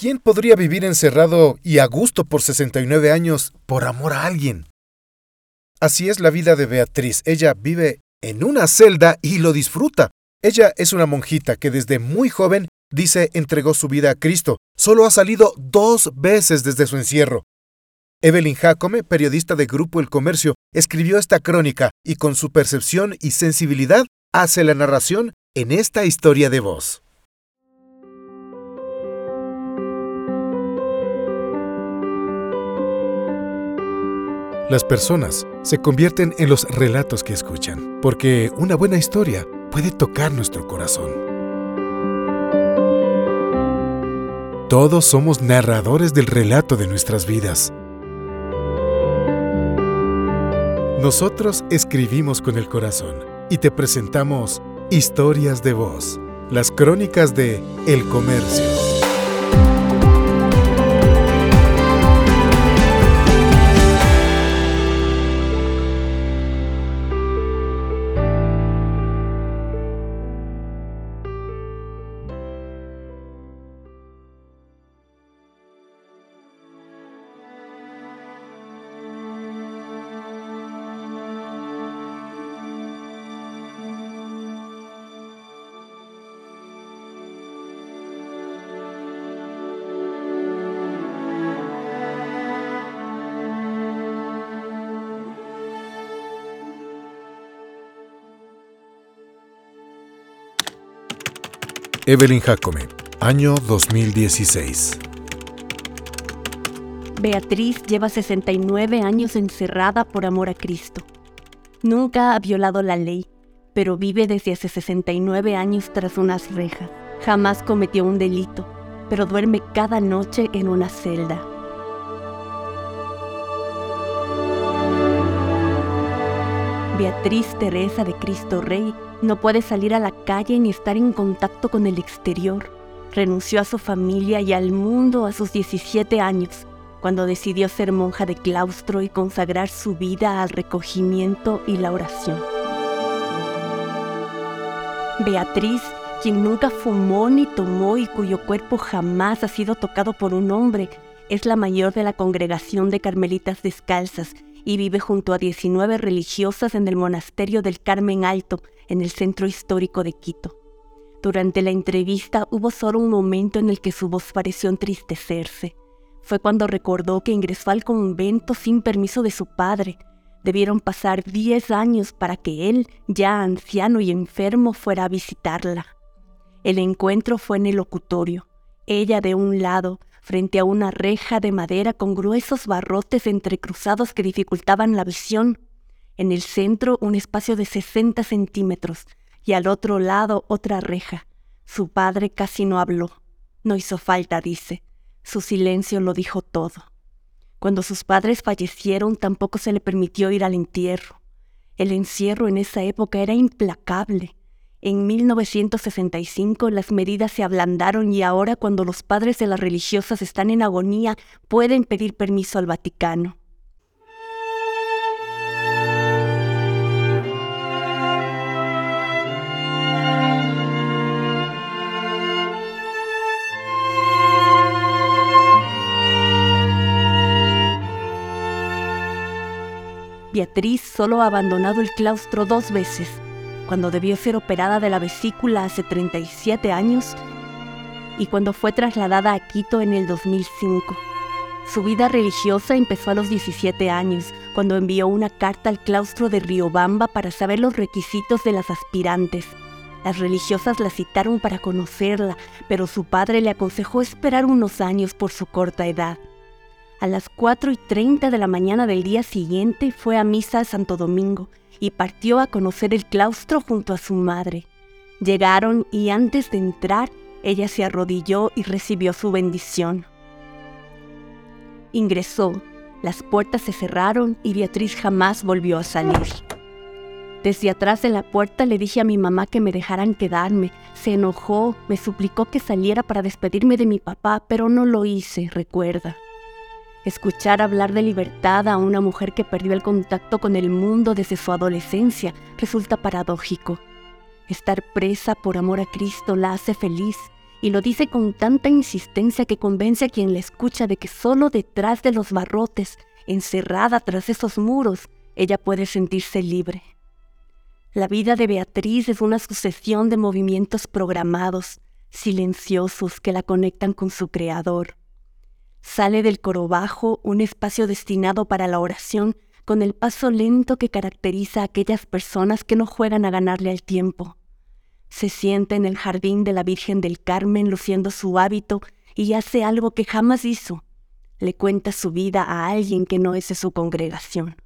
¿quién podría vivir encerrado y a gusto por 69 años por amor a alguien? Así es la vida de Beatriz. Ella vive en una celda y lo disfruta. Ella es una monjita que desde muy joven dice entregó su vida a Cristo. Solo ha salido dos veces desde su encierro. Evelyn Jacome, periodista de Grupo El Comercio, escribió esta crónica y con su percepción y sensibilidad hace la narración en esta historia de voz. Las personas se convierten en los relatos que escuchan, porque una buena historia puede tocar nuestro corazón. Todos somos narradores del relato de nuestras vidas. Nosotros escribimos con el corazón y te presentamos Historias de Voz, las crónicas de El Comercio. Evelyn Jacome, año 2016. Beatriz lleva 69 años encerrada por amor a Cristo. Nunca ha violado la ley, pero vive desde hace 69 años tras unas rejas. Jamás cometió un delito, pero duerme cada noche en una celda. Beatriz Teresa de Cristo Rey no puede salir a la calle ni estar en contacto con el exterior. Renunció a su familia y al mundo a sus 17 años, cuando decidió ser monja de claustro y consagrar su vida al recogimiento y la oración. Beatriz, quien nunca fumó ni tomó y cuyo cuerpo jamás ha sido tocado por un hombre, es la mayor de la congregación de Carmelitas Descalzas y vive junto a 19 religiosas en el monasterio del Carmen Alto, en el centro histórico de Quito. Durante la entrevista hubo solo un momento en el que su voz pareció entristecerse. Fue cuando recordó que ingresó al convento sin permiso de su padre. Debieron pasar 10 años para que él, ya anciano y enfermo, fuera a visitarla. El encuentro fue en el locutorio. Ella de un lado, frente a una reja de madera con gruesos barrotes entrecruzados que dificultaban la visión. En el centro un espacio de 60 centímetros y al otro lado otra reja. Su padre casi no habló. No hizo falta, dice. Su silencio lo dijo todo. Cuando sus padres fallecieron tampoco se le permitió ir al entierro. El encierro en esa época era implacable. En 1965 las medidas se ablandaron y ahora cuando los padres de las religiosas están en agonía pueden pedir permiso al Vaticano. Beatriz solo ha abandonado el claustro dos veces cuando debió ser operada de la vesícula hace 37 años y cuando fue trasladada a Quito en el 2005. Su vida religiosa empezó a los 17 años, cuando envió una carta al claustro de Riobamba para saber los requisitos de las aspirantes. Las religiosas la citaron para conocerla, pero su padre le aconsejó esperar unos años por su corta edad. A las 4 y 30 de la mañana del día siguiente fue a misa a Santo Domingo y partió a conocer el claustro junto a su madre. Llegaron y antes de entrar, ella se arrodilló y recibió su bendición. Ingresó, las puertas se cerraron y Beatriz jamás volvió a salir. Desde atrás de la puerta le dije a mi mamá que me dejaran quedarme. Se enojó, me suplicó que saliera para despedirme de mi papá, pero no lo hice, recuerda. Escuchar hablar de libertad a una mujer que perdió el contacto con el mundo desde su adolescencia resulta paradójico. Estar presa por amor a Cristo la hace feliz y lo dice con tanta insistencia que convence a quien la escucha de que solo detrás de los barrotes, encerrada tras esos muros, ella puede sentirse libre. La vida de Beatriz es una sucesión de movimientos programados, silenciosos que la conectan con su creador. Sale del coro bajo, un espacio destinado para la oración, con el paso lento que caracteriza a aquellas personas que no juegan a ganarle al tiempo. Se sienta en el jardín de la Virgen del Carmen luciendo su hábito y hace algo que jamás hizo. Le cuenta su vida a alguien que no es de su congregación.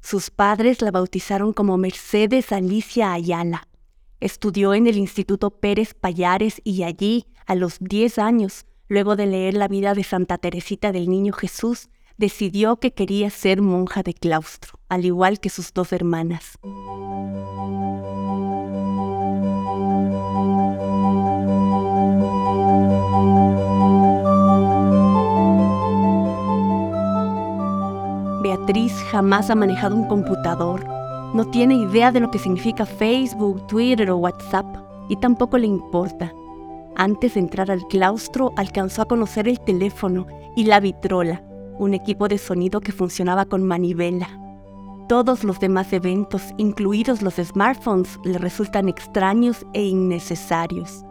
Sus padres la bautizaron como Mercedes Alicia Ayala. Estudió en el Instituto Pérez Payares y allí, a los 10 años, luego de leer la vida de Santa Teresita del Niño Jesús, decidió que quería ser monja de claustro, al igual que sus dos hermanas. Beatriz jamás ha manejado un computador, no tiene idea de lo que significa Facebook, Twitter o WhatsApp, y tampoco le importa. Antes de entrar al claustro, alcanzó a conocer el teléfono y la vitrola, un equipo de sonido que funcionaba con manivela. Todos los demás eventos, incluidos los smartphones, le resultan extraños e innecesarios.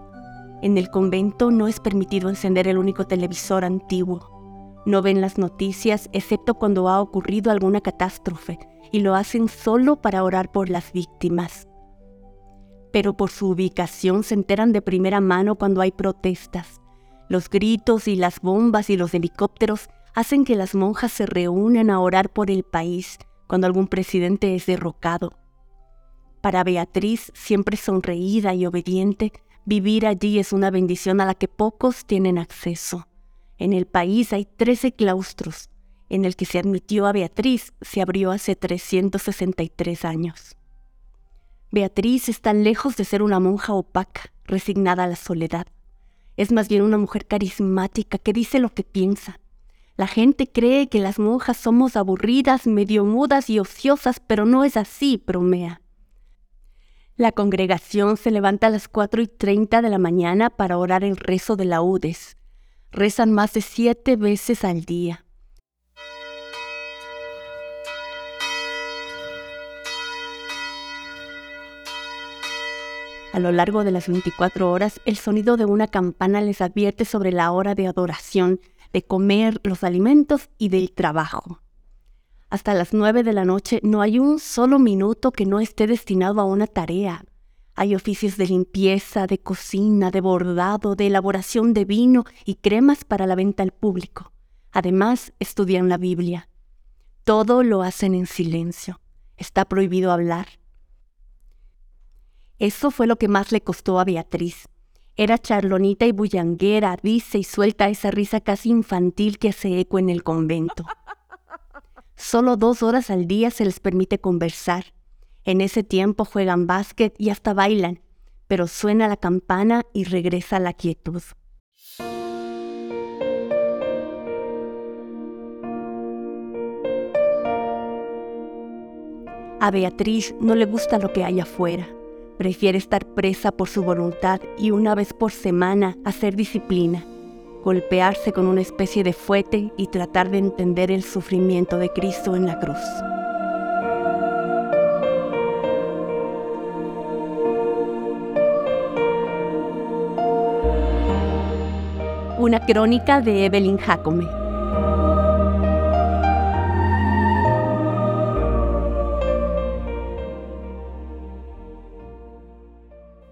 En el convento no es permitido encender el único televisor antiguo. No ven las noticias excepto cuando ha ocurrido alguna catástrofe y lo hacen solo para orar por las víctimas. Pero por su ubicación se enteran de primera mano cuando hay protestas. Los gritos y las bombas y los helicópteros hacen que las monjas se reúnan a orar por el país cuando algún presidente es derrocado. Para Beatriz, siempre sonreída y obediente, vivir allí es una bendición a la que pocos tienen acceso. En el país hay 13 claustros. En el que se admitió a Beatriz se abrió hace 363 años. Beatriz está lejos de ser una monja opaca, resignada a la soledad. Es más bien una mujer carismática que dice lo que piensa, la gente cree que las monjas somos aburridas, medio mudas y ociosas, pero no es así, bromea. La congregación se levanta a las 4 y 30 de la mañana para orar el rezo de laudes. Rezan más de siete veces al día. A lo largo de las 24 horas, el sonido de una campana les advierte sobre la hora de adoración de comer los alimentos y del trabajo. Hasta las nueve de la noche no hay un solo minuto que no esté destinado a una tarea. Hay oficios de limpieza, de cocina, de bordado, de elaboración de vino y cremas para la venta al público. Además, estudian la Biblia. Todo lo hacen en silencio. Está prohibido hablar. Eso fue lo que más le costó a Beatriz. Era charlonita y bullanguera, dice y suelta esa risa casi infantil que hace eco en el convento. Solo dos horas al día se les permite conversar. En ese tiempo juegan básquet y hasta bailan, pero suena la campana y regresa la quietud. A Beatriz no le gusta lo que hay afuera. Prefiere estar presa por su voluntad y una vez por semana hacer disciplina, golpearse con una especie de fuete y tratar de entender el sufrimiento de Cristo en la cruz. Una crónica de Evelyn Jacome.